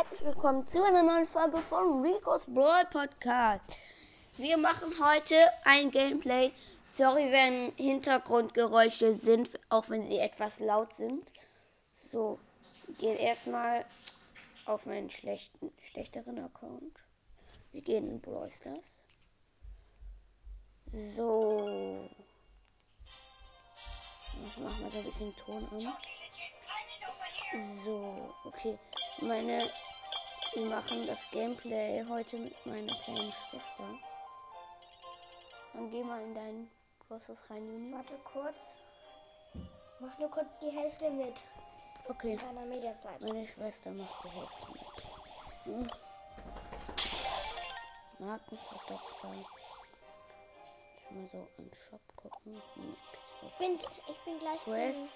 Herzlich willkommen zu einer neuen Folge von Rico's Brawl Podcast. Wir machen heute ein Gameplay. Sorry, wenn Hintergrundgeräusche sind, auch wenn sie etwas laut sind. So, gehen erstmal auf meinen schlechten, schlechteren Account. Wir gehen in Brawl Stars. So. Ich mach mal so ein bisschen Ton an. So, okay. Meine, wir machen das Gameplay heute mit meiner kleinen Schwester. Dann geh mal in dein großes rein, Juni. Warte kurz. Mach nur kurz die Hälfte mit Okay, deiner Mediazeit. meine Schwester macht die Hälfte mit. Hm. Markenverdoppler. Ich mal so im Shop gucken. Nix. Ich bin, ich bin gleich drin. Quests.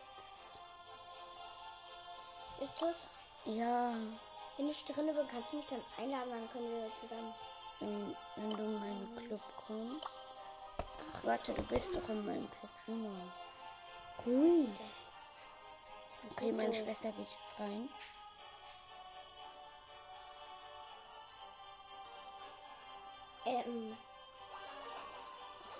Justus, Ja, wenn ich drin bin, kannst du mich dann einladen, dann können wir zusammen. wenn, wenn du in meinen Club kommst. Warte, du bist doch in meinem Club. Genau. Ruhig. Okay, meine. Schwester geht jetzt rein. Ähm,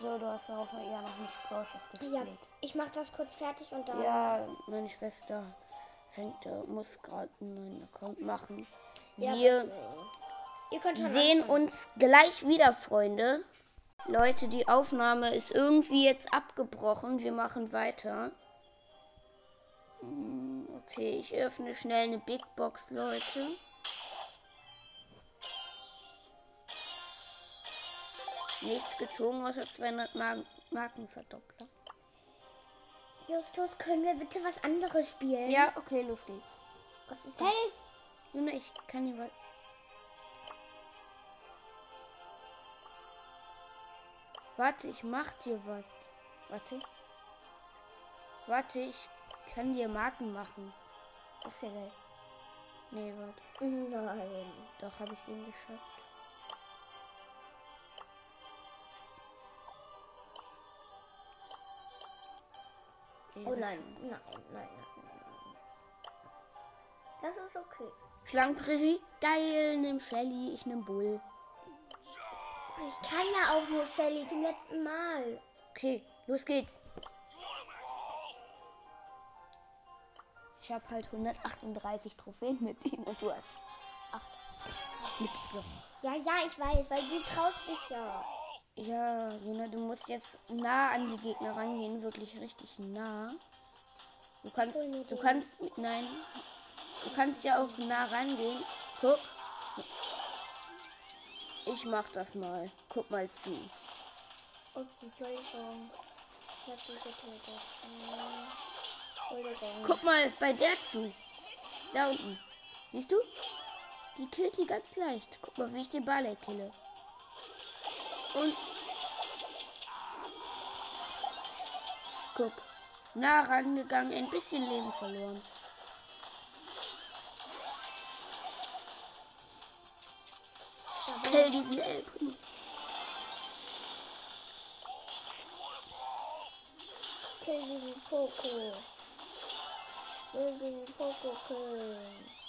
So, du hast darauf ja noch nicht Process gespielt. ja, ich mach das kurz fertig und dann. Ja, meine Schwester fängt, äh, muss gerade einen neuen Account machen. Ja, Wir schon sehen anfangen. uns gleich wieder, Freunde. Leute, die Aufnahme ist irgendwie jetzt abgebrochen. Wir machen weiter. Hm, Okay, ich öffne schnell eine Big Box, Leute. Nichts gezogen außer 200 Mar Markenverdoppler. Justus, können wir bitte was anderes spielen? Ja, okay, los geht's. Was ist das? Hey! Juna, ich kann hier was. Warte, ich mach dir was. Warte. Warte, ich kann dir Marken machen. Das ist ja geil. Nee, warte. Nein. Doch, habe ich ihn geschafft. Oh nein, nein, nein, nein, nein. Das ist okay. Schlangenprärie, geil, nimm Shelly, ich nimm Bull. Ich kann ja auch nur Shelly zum letzten Mal. Okay, los geht's. Ich habe halt 138 Trophäen mit ihm und du hast 8. Mit dir. Ja, ja, ich weiß, weil du traust dich ja. Ja, Juna, du musst jetzt nah an die Gegner rangehen, wirklich richtig nah. Du kannst, du kannst, nein, du kannst ja auch nah rangehen. Guck. Ich mach das mal. Guck mal zu. Okay, Entschuldigung. Ich hab dich getötet. Entschuldigung. Guck mal bei der zu. Da unten. Siehst du? Die killt die ganz leicht. Guck mal, wie ich den Barley kille. Und. Guck. Nah rangegangen, ein bisschen Leben verloren. Kill diesen Elben. Kill diesen Poco. Will diesen Poco killen.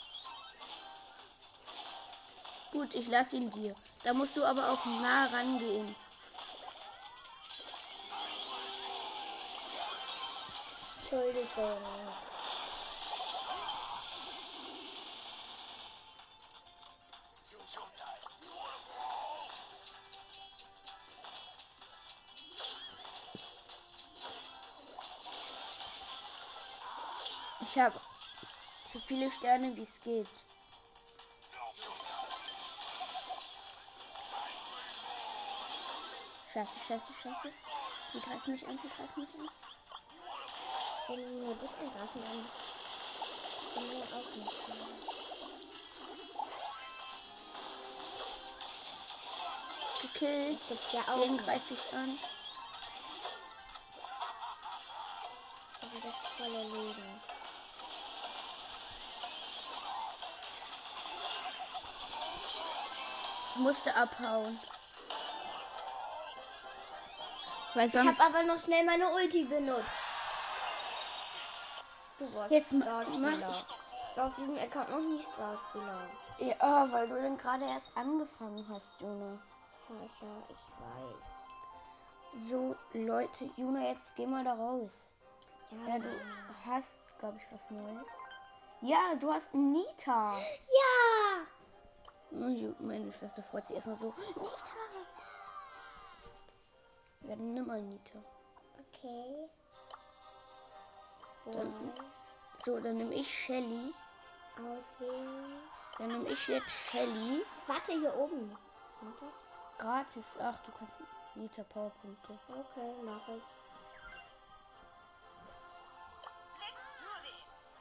Gut, ich lass ihn dir. Da musst du aber auch nah rangehen. Entschuldigung. Ich habe so viele Sterne, wie es geht. Scheiße, scheiße, scheiße. Sie greifen mich an, sie greifen mich an. Wenn sie nur dich angreifen, dann bin ich auch nicht. mehr. Gekillt. Gibt's ja auch Den greife ich an. Also das volle Leben. Musste abhauen. Weil Ich sonst. habe aber noch schnell meine Ulti benutzt. Du warst Jetzt mach ich. war auf diesem Account noch nie Starspieler. Ja, weil du dann gerade erst angefangen hast, Juna. Scheiße, ich weiß. So, Leute, Juna, jetzt geh mal da raus. Ja, Ja, du hast, glaube ich, was Neues. Ja, du hast Nita. ja! Meine Schwester freut sich erstmal so. Nita. Ja, dann nimm mal Nita. Okay. Dann, so, dann nehme ich Shelly. Auswählen. Dann nehme ich jetzt Shelly. Warte, hier oben. Sind? Gratis. Ach, du kannst Nita Powerpunkte. Okay, mach ich.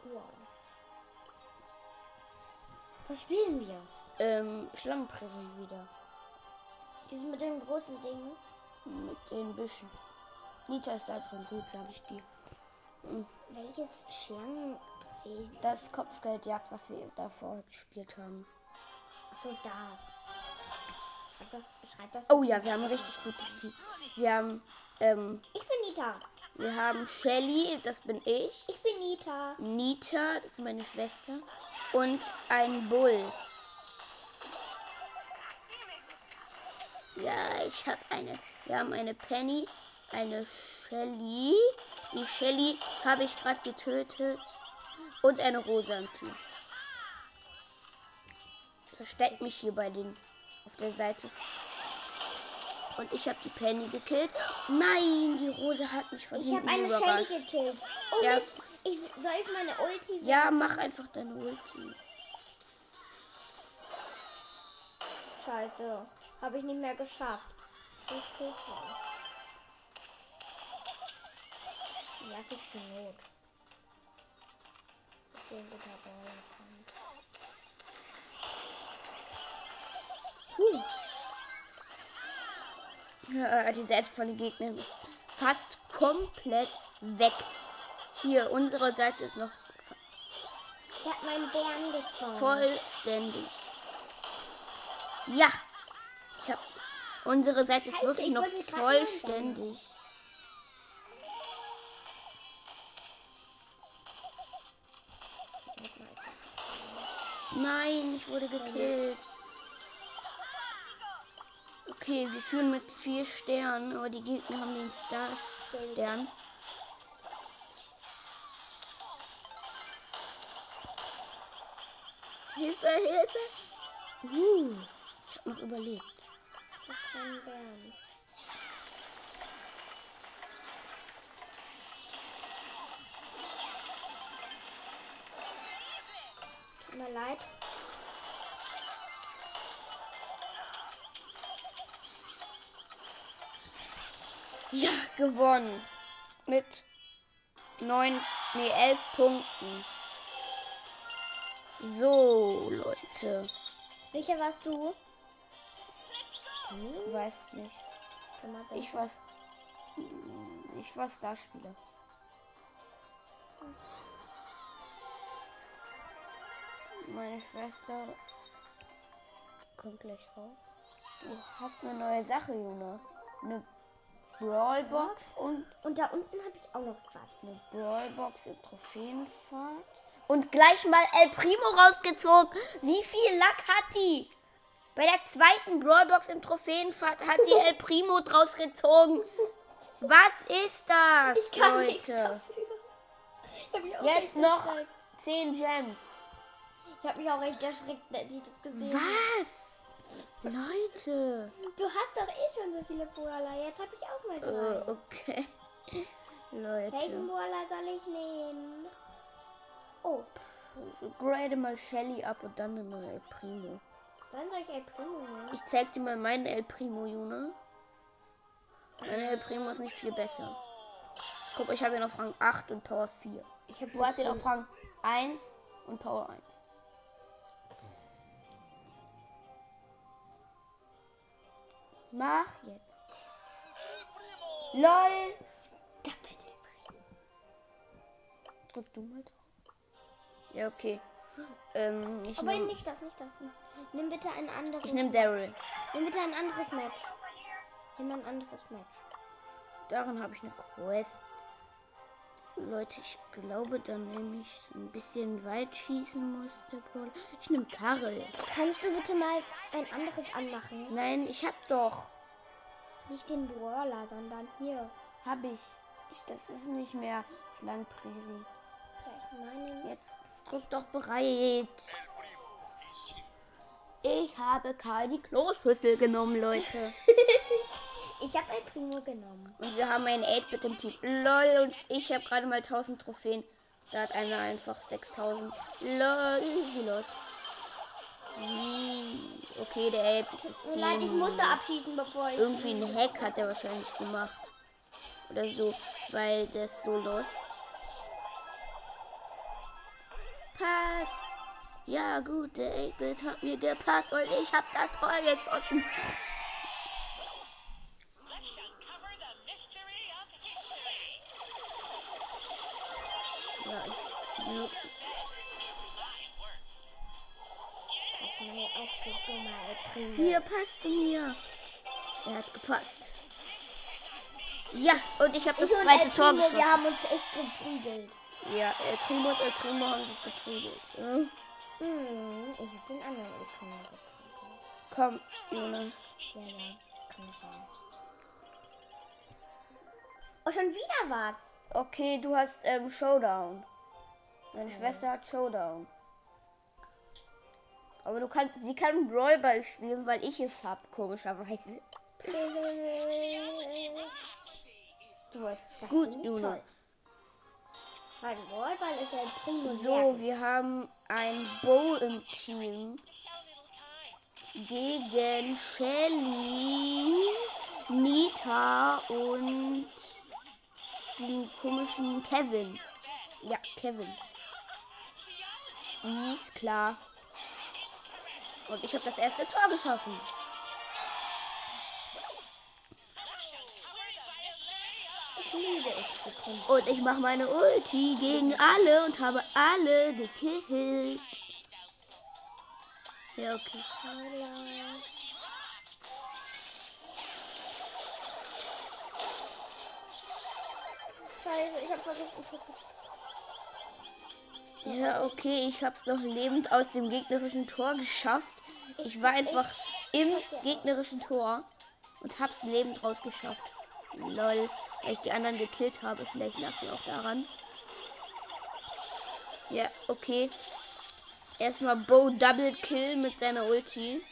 Wow. Was spielen wir? Ähm, Schlangenprärie wieder. Dieses mit dem großen Ding. Mit den Büschen. Nita ist da drin. Gut, sage ich dir. Welches Schlangen? Das Kopfgeldjagd, was wir davor gespielt haben. So das. Schreib das, schreib das. Oh ja, wir haben ein richtig gutes Team. Wir haben, ähm, Ich bin Nita. wir haben Shelly, das bin ich. Ich bin Nita. Nita, das ist meine Schwester. Und ein Bull. Ja, ich habe eine. Wir haben eine Penny, eine Shelly. Die Shelly habe ich gerade getötet. Und eine Rosa im Team. Versteckt mich hier bei den auf der Seite. Und ich habe die Penny gekillt. Nein, die Rosa hat mich von Ich habe eine. Shelly gekillt. Oh Ja. Mist. Ich, soll ich meine Ulti Ja, mach einfach deine Ulti. Scheiße. Habe ich nicht mehr geschafft. Lass ich zur Not. Okay, guter Ball. kommt. Ja, die Seite von den Gegnern ist fast komplett weg. Hier, unsere Seite ist noch Ich habe meinen Bären gespawnt. vollständig. Ja, ich hab, unsere Seite ist wirklich ich noch vollständig. Nein, ich wurde gekillt. Okay, wir führen mit vier Sternen, aber die Gegner haben den Star-Stern. Hilfe, Hilfe! Uh, ich hab noch überlebt. Keinen Bären. Tut mir leid. Ja, gewonnen. Mit neun, nee, elf Punkten. So, Leute. Welcher warst du? Ich weiß nicht. Ich war, ich war Starspieler. Meine Schwester kommt gleich raus. Du hast eine neue Sache, Juna. Eine Brawlbox und Und da unten habe ich auch noch was. eine Brawlbox im Trophäenfahrt. Und gleich mal El Primo rausgezogen. Wie viel Lack hat die? Bei der zweiten Brawlbox im Trophäenfahrt hat die El Primo draus gezogen. Was ist das, Ich kann Leute? Ich Jetzt noch erschreckt. 10 Gems. Ich habe mich auch echt erschreckt, als ich das gesehen habe. Was? Leute. Du hast doch eh schon so viele Brawler. Jetzt habe ich auch mal drei. Äh, okay. Welchen Leute. Brawler soll ich nehmen? Oh, Grade mal Shelly ab und dann nimm mal El Primo. Dann soll ich El Primo nehmen. Ich zeig dir mal meinen El Primo, Juna. Mein El Primo ist nicht viel besser. Guck, ich habe ihn auf Rang 8 und Power 4. Ich habe Du hast ihn auf Rang 1 und Power 1. Mach jetzt. LOL. doppelt El Primo. Drück du mal drauf. Ja, okay. Ähm, ich Aber nicht das, nicht das. Nimm bitte ein anderes. ich nehm Daryl. Nimm bitte ein anderes Match. Nimm ein anderes Match. Darin habe ich eine Quest. Leute, ich glaube dann nämlich ein bisschen weit schießen muss der Brawler. Ich nehme Karel. Kannst du bitte mal ein anderes anmachen? Nein, ich hab doch. Nicht den Brawler, sondern hier. Hab ich. ich das ist nicht mehr Schlangprärie. Ja, ich meine. Jetzt guck doch bereit. Ich habe Karl die Kloschüssel genommen, Leute. Ich habe ein Primo genommen. Und wir haben einen 8-Bit im Team. LOL, und ich habe gerade mal 1000 Trophäen. Da hat einer einfach 6000. LOL, wie lost. Wie? Okay, der 8-Bit ist mir leid, ich 10. musste abschießen, bevor ich. Irgendwie ein Hack hat er wahrscheinlich gemacht. Oder so, weil das so lost. Pass. Ja, gut, der 8-Bit hat mir gepasst und ich habe das Tor geschossen. Ja, ich benutze. Hier, passt zu mir. Er hat gepasst. Ja, und ich habe das Ich zweite Tor geschossen. wir haben uns echt geprügelt. ja, El Primo und El Primo haben sich geprügelt. Ja. Hm, ich habe den anderen geprügelt. Komm, Junge. Ja, ja, kann sein. Oh, schon wieder was. Okay, du hast ähm, Showdown. Deine Schwester hat Showdown. Aber du kannst, sie kann Brawlball spielen, weil ich es hab, komischerweise. Du weißt Das gut, Junge. toll. Mein Ballball ist ein Primo. So, wir haben ein Bo im Team gegen Shelly, Nita und den komischen Kevin. Ja, Kevin. Ist klar. Und ich habe das erste Tor geschossen. Liebe es zu kämpfen. Und ich mache meine Ulti gegen alle und habe alle gekillt. Ja, okay. Scheiße, ich habe versucht, ein Tor zu schießen. Ja, okay, ich hab's noch lebend aus dem gegnerischen Tor geschafft. Ich war einfach im gegnerischen Tor und hab's lebend rausgeschafft. Lol, weil ich die anderen gekillt habe. Vielleicht lag sie auch daran. Ja, okay. Erstmal Bo Double Kill mit seiner Ulti.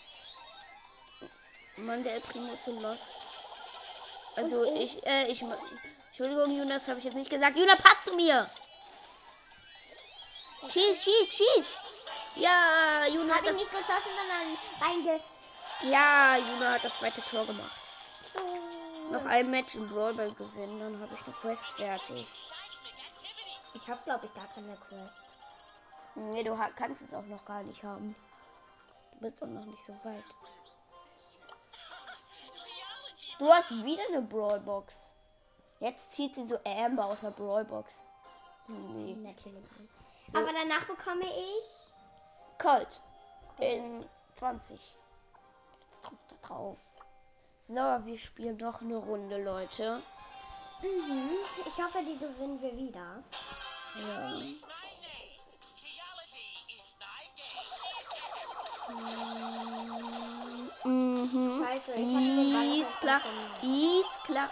Mann, der El Primo ist so lost. Also Und ich, äh, ich, Entschuldigung, Jonas, habe ich jetzt nicht gesagt. Jonas, passt zu mir! Schieß, schieß, schieß! Ja, Juna hat das, nicht geschossen, sondern reinge... ja, Juna hat das zweite Tor gemacht. Noch ein Match im Brawlball gewinnen, dann habe ich eine Quest fertig. Ich habe, glaube ich, gar keine Quest. Nee, du kannst es auch noch gar nicht haben. Du bist auch noch nicht so weit. Du hast wieder eine Brawlbox. Jetzt zieht sie so Amber aus der Brawlbox. Nee. Natürlich nicht. Aber danach bekomme ich... Colt. In 20. Jetzt drückt er drauf. So, wir spielen noch eine Runde, Leute. Mhm. Ich hoffe, die gewinnen wir wieder. Ja. Mhm. Scheiße, ich hatte den Ball Ist klar. Ist klar.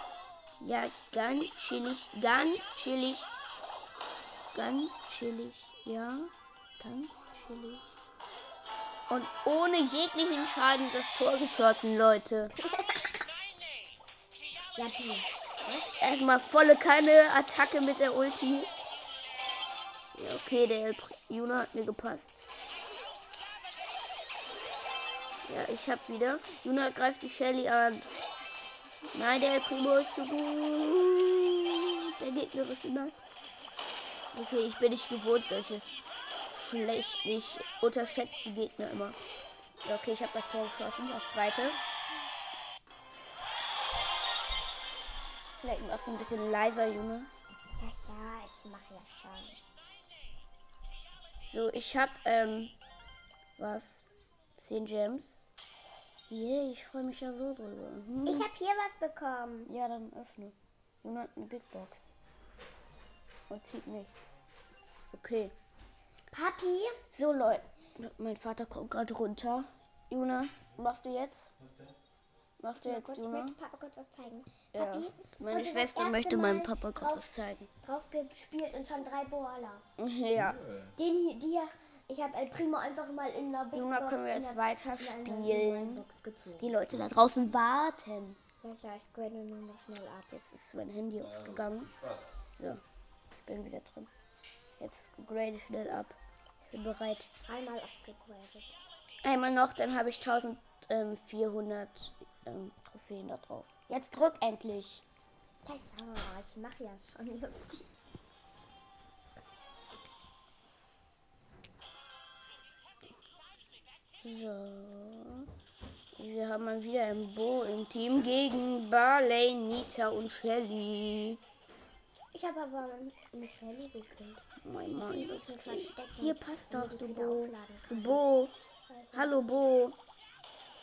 Ja, ganz chillig. Ganz chillig. Ganz chillig. Ja, ganz chillig. Und ohne jeglichen Schaden das Tor geschossen, Leute. Ja. Erstmal volle keine Attacke mit der Ulti. Ja, okay, der Juno hat mir gepasst. Ja, ich hab wieder. Juna greift die Shelly an. Nein, der Primo ist so gut. Der gegnerische Nein. Okay, ich bin nicht gewohnt, solche schlecht. Ich unterschätze die Gegner immer. Ja, okay, ich habe das Tor geschossen. Das zweite. Vielleicht machst du ein bisschen leiser, Junge. Ja, ja, ich mache ja schon. So, ich hab, ähm, was? 10 Gems. Yeah, ich freue mich ja so drüber. Hm. Ich habe hier was bekommen. Ja, dann öffne. Junge hat eine Big Box. und zieht nichts. Okay. Papi, So, Leute. Mein Vater kommt gerade runter. Juna, machst du jetzt? Machst du jetzt, kurz, ich Juna? möchte Papa kurz was zeigen. Ja. Papi, Meine Schwester möchte meinem Papa drauf, was zeigen. drauf gespielt und schon drei Boaler. Ja. Den hier, die hier, ich habe El Primo einfach mal in der Big Juna, Box können wir in jetzt der- weiter in einer spielen? Box gezogen. Die Leute da draußen warten. Sag ja, ich grade nur noch schnell ab. Jetzt ist mein Handy ausgegangen. So, ich bin wieder drin. Jetzt grade ich schnell ab. Ich bin bereit. Einmal abgegradet. Einmal noch, dann habe ich 1400 ähm, Trophäen da drauf. Jetzt drück endlich. Ja, ja, ich mache ja schon Justi. So. Wir haben mal wieder ein Bo im Team gegen Barley, Nita und Shelly. Ich habe aber Michelle gekillt. Mein Mann. Hier passt doch, du Bo. Du. Bo. Hallo Bo.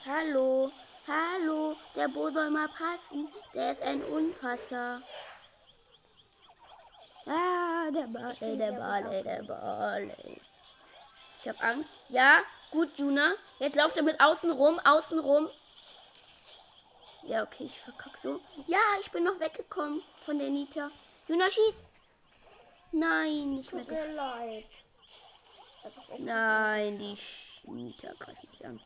Hallo. Hallo. Der Bo soll mal passen. Der ist ein Unpasser. Ah, der Barley, der Barley, der Barley. Ich hab Angst. Ja, gut, Juna. Jetzt lauft er mit außen rum, außen rum. Ja, okay, ich verkack so. Ja, ich bin noch weggekommen von der Nita. Juna, schieß. Nein, nicht mehr. Tut mir leid. Nein, die Nita greift mich an.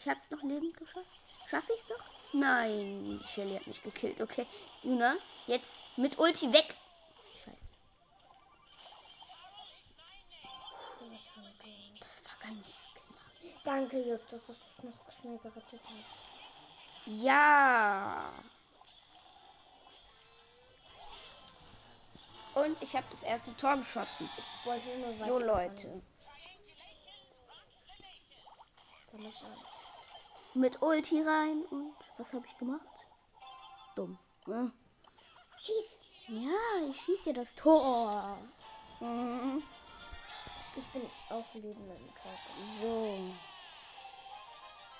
Ich hab's noch lebend geschafft. Schaffe ich's doch? Nein, Shelly hat mich gekillt. Okay, Juna, jetzt mit Ulti weg. Scheiße. Das war ganz knapp. Danke, Justus, dass du es noch schnell gerettet hast. Ja. Und ich habe das erste Tor geschossen. Ich wollte nur weiter. So, Leute. Dann muss ich- Mit Ulti rein und was habe ich gemacht? Dumm. Hm. Schieß! Ja, ich schieße das Tor. Mhm. Ich bin auch lebend im Körper. So.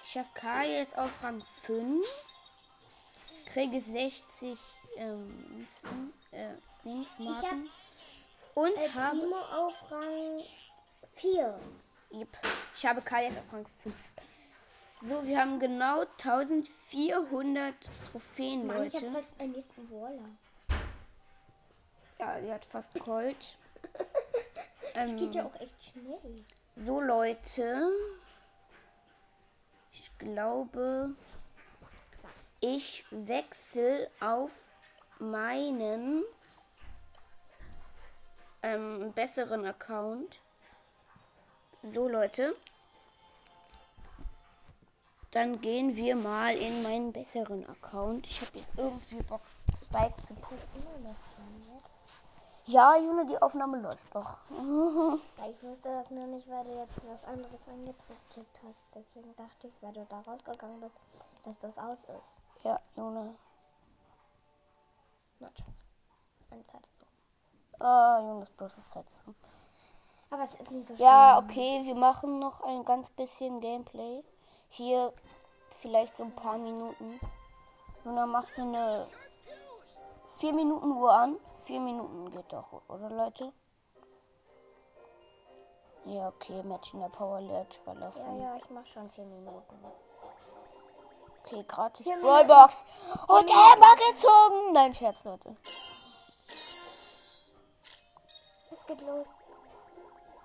Ich habe K jetzt auf Rang 5. Kriege 60 ähm, äh, Linksmarken. Und El habe. Primo auf Rang 4. Yep. Ich habe K jetzt auf Rang 5. So, wir haben genau 1400 Trophäen, Mann, ich habe Leute. fast meinen nächsten Waller. Ja, die hat fast Gold. Das geht ähm, ja auch echt schnell. So, Leute. Ich glaube, ich wechsle auf meinen ähm, besseren Account. So, Leute. Dann gehen wir mal in meinen besseren Account. Ich habe jetzt irgendwie Bock, Spike zu jetzt? Ja, Juna, die Aufnahme läuft noch. Ja, ich wusste das nur nicht, weil du jetzt was anderes angetippt hast. Deswegen dachte ich, weil du da rausgegangen bist, dass das aus ist. Ja, Juna. Na, Schatz. Meine Zeit ist so. Ah, Jonas, bloß ist Zeit so. Aber es ist nicht so Ja, schlimm. okay, wir machen noch ein ganz bisschen Gameplay. Hier vielleicht so ein paar Minuten. Und dann machst du eine 4 Minuten Uhr an. 4 Minuten geht doch, oder Leute? Ja, okay, Match in der Power Ledge Ja, verlassen. ja, ich mach schon vier Minuten. Okay, gratis Brawlbox. Und Emma gezogen. Nein, Scherz, Leute. Es geht los.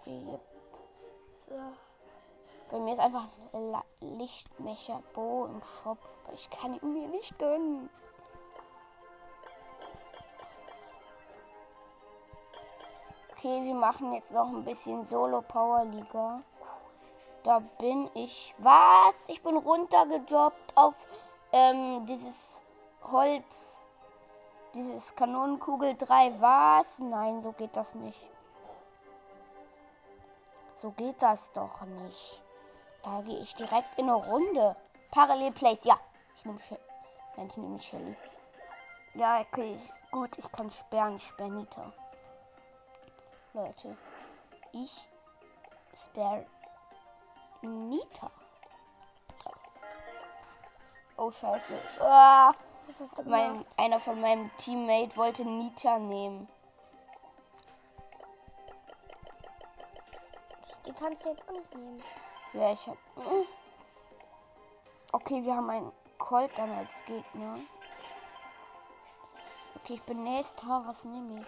Yep. So. Bei mir ist einfach Lichtmecher Bo im Shop. Ich kann ihn mir nicht gönnen. Okay, wir machen jetzt noch ein bisschen Solo Power Liga. Da bin ich. Was? Ich bin runtergejobbt auf ähm, dieses Holz. Dieses Kanonenkugel 3. Was? Nein, so geht das nicht. So geht das doch nicht. Da gehe ich direkt in eine Runde. Parallel Place, ja. Ich nehme Shelly. Nein, ich nehme Shelly. Ja, okay. Gut, ich kann sperren. Ich sperre Nita. Leute. Ich sperre Nita. Oh, scheiße. Ah, Was hast du Mein, gemacht? einer von meinem Teammate wollte Nita nehmen. Die kannst du jetzt auch nicht nehmen. Ja, ich hab. Mm. Okay, wir haben einen Colt dann als Gegner. Okay, ich bin nächster. Was nehme ich?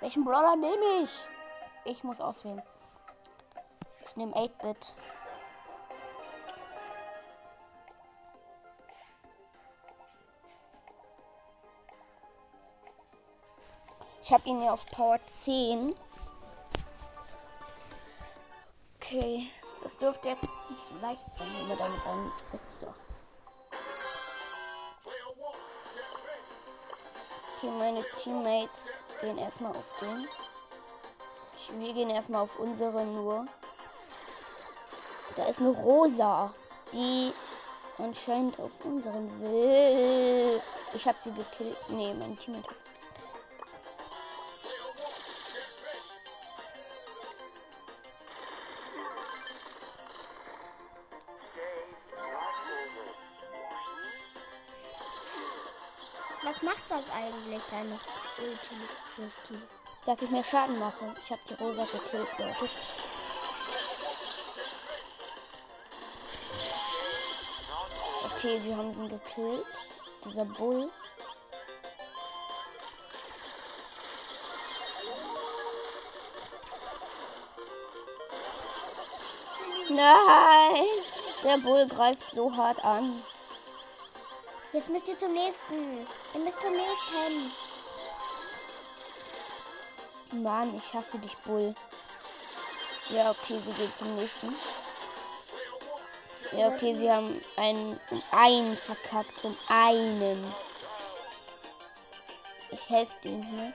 Welchen Brawler nehme ich? Ich muss auswählen. Ich nehme 8-Bit. Ich habe ihn ja auf Power 10. Okay, das dürfte jetzt leicht sein, wenn wir damit dann so. Okay, meine Teammates gehen erstmal auf den. Wir gehen erstmal auf unsere nur. Da ist eine Rosa, die anscheinend auf unseren will. Ich habe sie gekillt. Nee, mein Teammate hat sie eigentlich, deine Ulti? Ulti? dass ich mehr Schaden mache. Ich habe die Rosa gekillt, Leute. Okay, wir haben ihn gekillt. Dieser Bull. Nein! Der Bull greift so hart an. Jetzt müsst ihr zum nächsten. Ihr müsst zum nächsten. Mann, ich hasse dich, Bull. Ja, okay, wir gehen zum nächsten. Ja, okay, wir haben einen um einen verkackt, um einen. Ich helfe dem hier.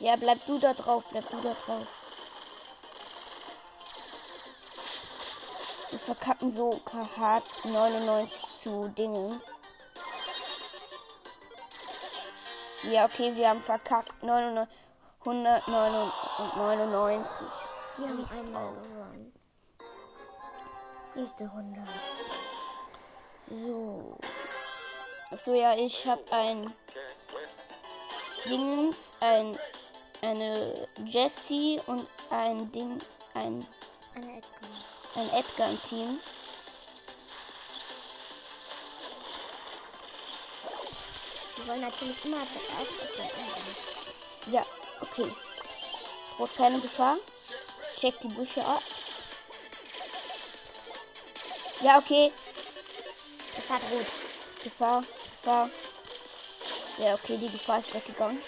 Ja, bleib du da drauf, bleib du da drauf. Wir verkacken so hart 99 zu Dingens. Ja, okay, wir haben verkackt 99, 199. Die haben Scheiß einmal gewonnen. Nächste Runde. So. Achso, ja, ich habe ein Dingens, ein, eine Jessie und ein Ding, ein, Eine Edgar. Ein Edgar im Team. Die wollen natürlich immer zuerst auf den anderen. Ja, okay. Droht keine Gefahr. Ich check die Büsche ab. Ja, okay. Gefahr droht. Gefahr, Gefahr. Ja, okay, die Gefahr ist weggegangen.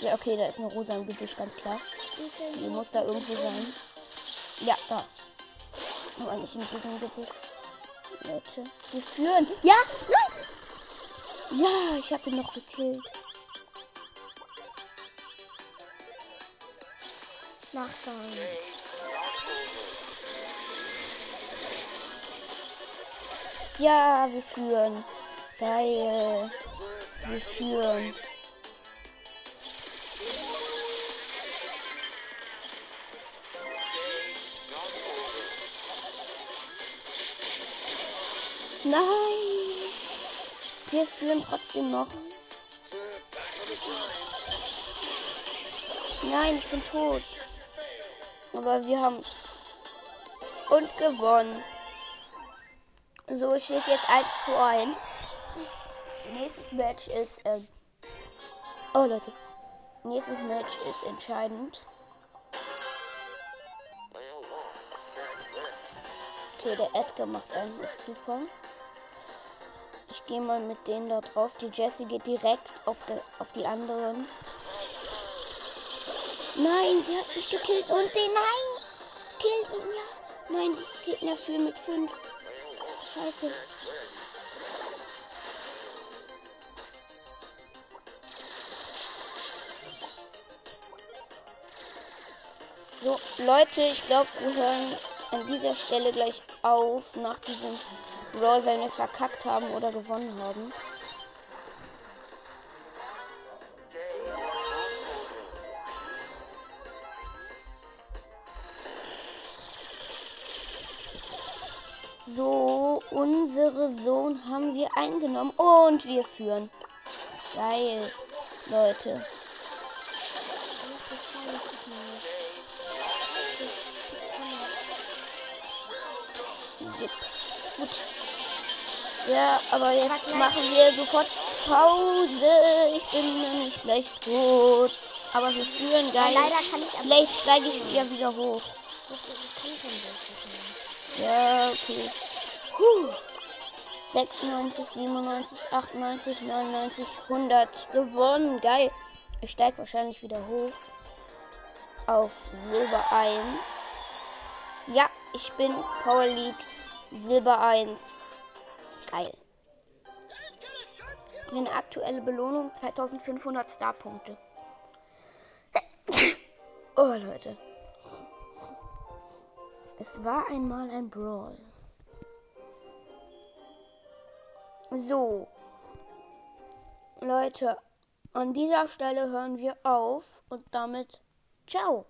Ja, okay, da ist eine rosa im Gebüsch, ganz klar. Die muss da irgendwo sein. Ja, da. Aber nicht in diesem Gebüsch. Leute, wir führen. Ja! Ja, ich habe ihn noch gekillt. Nachschauen. Ja, wir führen. Geil. Wir führen. Nein. Wir führen trotzdem noch. Nein, ich bin tot. Aber wir haben und gewonnen. So steht jetzt 1 zu 1. Nächstes Match ist. Ähm oh Leute. Nächstes Match ist entscheidend. Okay, der Edgar macht einen ist super. Ich gehe mal mit denen da drauf. Die Jessie geht direkt auf, die, auf die anderen. Nein, sie hat mich gekillt und den. Nein! Killt ihn ja. Nein, die Gegner führen mit 5. Scheiße. So, Leute, ich glaube, wir hören an dieser Stelle gleich auf, nach diesem Roll, wenn wir verkackt haben oder gewonnen haben. So, unsere Zone haben wir eingenommen und wir führen. Geil, Leute. Ja, aber jetzt machen wir sofort Pause. Ich bin nämlich gleich tot. Aber wir führen Ja, geil. leider kann ich. Vielleicht steige ich ja wieder hoch. Ja, okay. Puh. 96, 97, 98, 99, 100. Gewonnen. Geil. Ich steige wahrscheinlich wieder hoch. Auf Silber 1. Ja, ich bin Power League Silber 1. Geil. Meine aktuelle Belohnung 2500 Starpunkte. Oh, Leute. Es war einmal ein Brawl. So. Leute, an dieser Stelle hören wir auf und damit ciao.